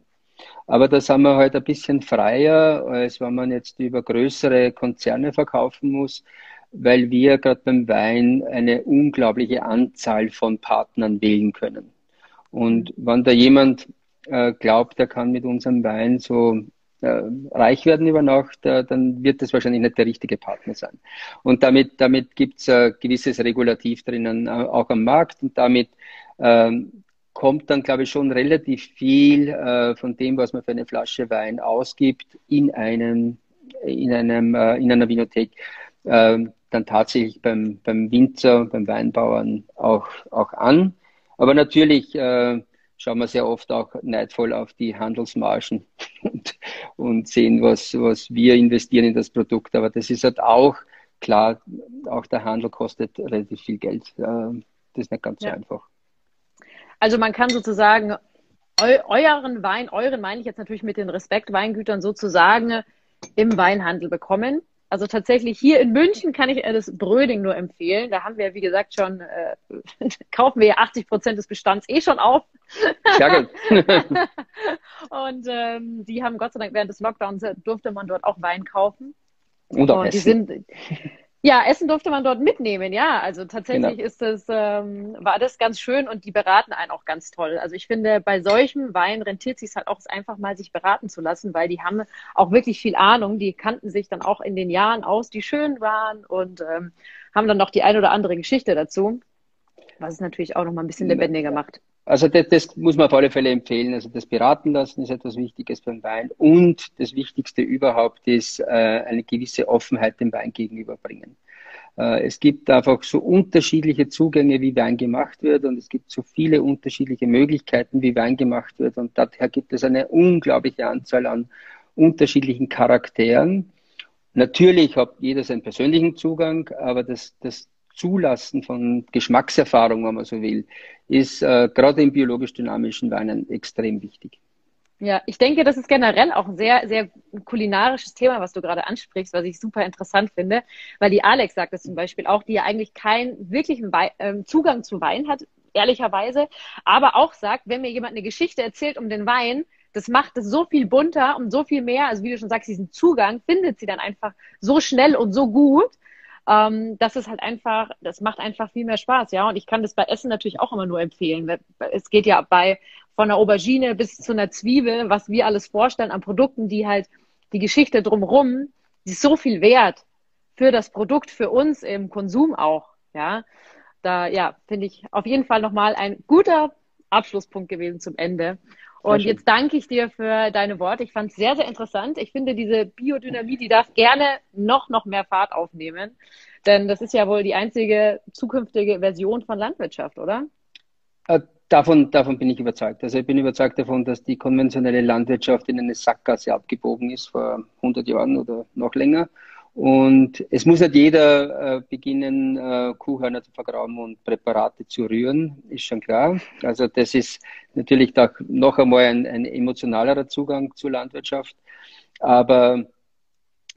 Aber da sind wir halt ein bisschen freier, als wenn man jetzt über größere Konzerne verkaufen muss, weil wir gerade beim Wein eine unglaubliche Anzahl von Partnern wählen können. Und wenn da jemand äh, glaubt, er kann mit unserem Wein so reich werden über Nacht, äh, dann wird das wahrscheinlich nicht der richtige Partner sein. Und damit, damit gibt es ein gewisses Regulativ drinnen, äh, auch am Markt. Und damit ähm, kommt dann, glaube ich, schon relativ viel äh, von dem, was man für eine Flasche Wein ausgibt, in einem, in einem, äh, in einer Vinothek, äh, dann tatsächlich beim, beim Winzer, beim Weinbauern auch, auch an. Aber natürlich äh, schauen wir sehr oft auch neidvoll auf die Handelsmargen und, und sehen, was, was wir investieren in das Produkt. Aber das ist halt auch klar, auch der Handel kostet relativ viel Geld. Das ist nicht ganz ja. so einfach. Also man kann sozusagen eu euren Wein, euren meine ich jetzt natürlich mit den Respektweingütern sozusagen im Weinhandel bekommen. Also tatsächlich hier in München kann ich das Bröding nur empfehlen. Da haben wir, wie gesagt, schon, äh, kaufen wir ja 80 Prozent des Bestands eh schon auf. Ja, und ähm, die haben Gott sei Dank während des Lockdowns äh, durfte man dort auch Wein kaufen. Und auch und die sind, ja, Essen durfte man dort mitnehmen, ja. Also tatsächlich genau. ist das, ähm, war das ganz schön und die beraten einen auch ganz toll. Also ich finde, bei solchem Wein rentiert sich halt auch einfach mal, sich beraten zu lassen, weil die haben auch wirklich viel Ahnung. Die kannten sich dann auch in den Jahren aus, die schön waren und ähm, haben dann noch die ein oder andere Geschichte dazu, was es natürlich auch noch mal ein bisschen lebendiger macht. Also das, das, muss man auf alle Fälle empfehlen. Also das Beraten lassen ist etwas Wichtiges beim Wein. Und das Wichtigste überhaupt ist äh, eine gewisse Offenheit dem Wein gegenüberbringen. Äh, es gibt einfach so unterschiedliche Zugänge, wie Wein gemacht wird. Und es gibt so viele unterschiedliche Möglichkeiten, wie Wein gemacht wird. Und daher gibt es eine unglaubliche Anzahl an unterschiedlichen Charakteren. Natürlich hat jeder seinen persönlichen Zugang, aber das, das Zulassen von Geschmackserfahrung, wenn man so will, ist äh, gerade im biologisch-dynamischen Weinen extrem wichtig. Ja, ich denke, das ist generell auch ein sehr, sehr kulinarisches Thema, was du gerade ansprichst, was ich super interessant finde, weil die Alex sagt das zum Beispiel auch, die ja eigentlich keinen wirklichen Wei äh, Zugang zu Wein hat, ehrlicherweise, aber auch sagt, wenn mir jemand eine Geschichte erzählt um den Wein, das macht es so viel bunter und so viel mehr, also wie du schon sagst, diesen Zugang findet sie dann einfach so schnell und so gut, ähm, das ist halt einfach, das macht einfach viel mehr Spaß, ja. Und ich kann das bei Essen natürlich auch immer nur empfehlen. Es geht ja bei von der Aubergine bis zu einer Zwiebel, was wir alles vorstellen an Produkten, die halt die Geschichte drumherum, die ist so viel wert für das Produkt, für uns im Konsum auch, ja. Da, ja, finde ich auf jeden Fall nochmal ein guter Abschlusspunkt gewesen zum Ende. Und jetzt danke ich dir für deine Worte. Ich fand es sehr, sehr interessant. Ich finde, diese Biodynamie, die darf gerne noch, noch mehr Fahrt aufnehmen. Denn das ist ja wohl die einzige zukünftige Version von Landwirtschaft, oder? Äh, davon, davon bin ich überzeugt. Also ich bin überzeugt davon, dass die konventionelle Landwirtschaft in eine Sackgasse abgebogen ist vor 100 Jahren oder noch länger. Und es muss nicht jeder äh, beginnen, äh, Kuhhörner zu vergraben und Präparate zu rühren, ist schon klar. Also das ist natürlich doch noch einmal ein, ein emotionalerer Zugang zur Landwirtschaft. Aber,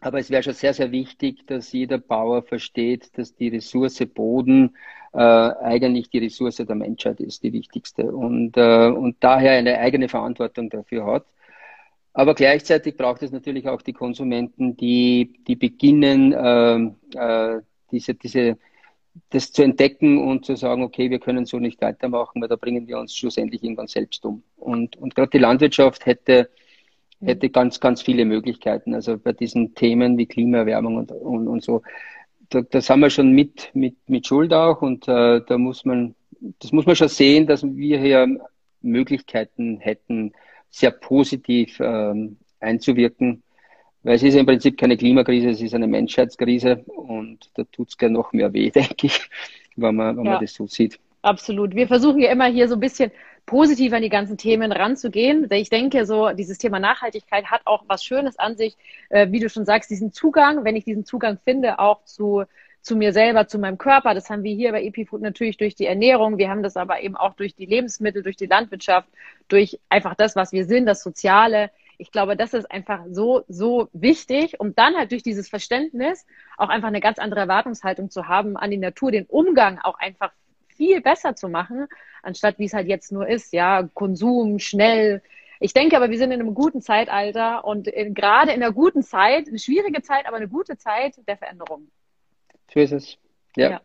aber es wäre schon sehr, sehr wichtig, dass jeder Bauer versteht, dass die Ressource Boden äh, eigentlich die Ressource der Menschheit ist, die wichtigste. Und, äh, und daher eine eigene Verantwortung dafür hat. Aber gleichzeitig braucht es natürlich auch die Konsumenten, die, die beginnen, äh, äh, diese, diese, das zu entdecken und zu sagen, okay, wir können so nicht weitermachen, weil da bringen wir uns schlussendlich irgendwann selbst um. Und, und gerade die Landwirtschaft hätte, hätte ganz, ganz viele Möglichkeiten. Also bei diesen Themen wie Klimaerwärmung und, und, und so, da, das haben wir schon mit, mit, mit Schuld auch und äh, da muss man, das muss man schon sehen, dass wir hier Möglichkeiten hätten, sehr positiv ähm, einzuwirken, weil es ist im Prinzip keine Klimakrise, es ist eine Menschheitskrise und da tut es gerne noch mehr weh, denke ich, wenn man, wenn ja, man das so sieht. Absolut. Wir versuchen ja immer hier so ein bisschen positiv an die ganzen Themen ranzugehen. Ich denke, so dieses Thema Nachhaltigkeit hat auch was Schönes an sich, äh, wie du schon sagst, diesen Zugang, wenn ich diesen Zugang finde, auch zu zu mir selber, zu meinem Körper. Das haben wir hier bei EpiFood natürlich durch die Ernährung. Wir haben das aber eben auch durch die Lebensmittel, durch die Landwirtschaft, durch einfach das, was wir sind, das Soziale. Ich glaube, das ist einfach so, so wichtig, um dann halt durch dieses Verständnis auch einfach eine ganz andere Erwartungshaltung zu haben an die Natur, den Umgang auch einfach viel besser zu machen, anstatt wie es halt jetzt nur ist, ja, Konsum, schnell. Ich denke aber, wir sind in einem guten Zeitalter und in, gerade in einer guten Zeit, eine schwierige Zeit, aber eine gute Zeit der Veränderung. So ist es. Ja. ja.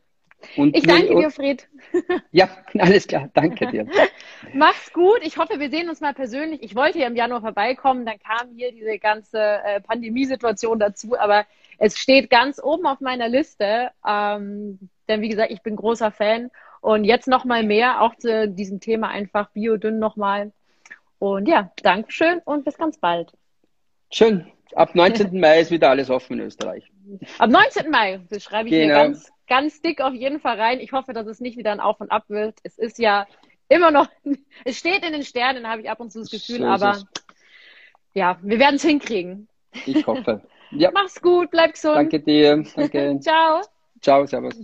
Und ich danke dir, Fred. Ja, alles klar. Danke dir. Mach's gut. Ich hoffe, wir sehen uns mal persönlich. Ich wollte ja im Januar vorbeikommen, dann kam hier diese ganze äh, Pandemiesituation dazu, aber es steht ganz oben auf meiner Liste. Ähm, denn wie gesagt, ich bin großer Fan. Und jetzt nochmal mehr, auch zu diesem Thema einfach Biodünn nochmal. Und ja, Dankeschön und bis ganz bald. Schön. Ab 19. Mai ist wieder alles offen in Österreich. Am 19. Mai, das schreibe ich genau. mir ganz, ganz dick auf jeden Fall rein. Ich hoffe, dass es nicht wieder ein Auf und Ab wird. Es ist ja immer noch, es steht in den Sternen, habe ich ab und zu das Gefühl, so aber es. ja, wir werden es hinkriegen. Ich hoffe. Ja. Mach's gut, bleib gesund. Danke dir. Danke. Ciao. Ciao, servus.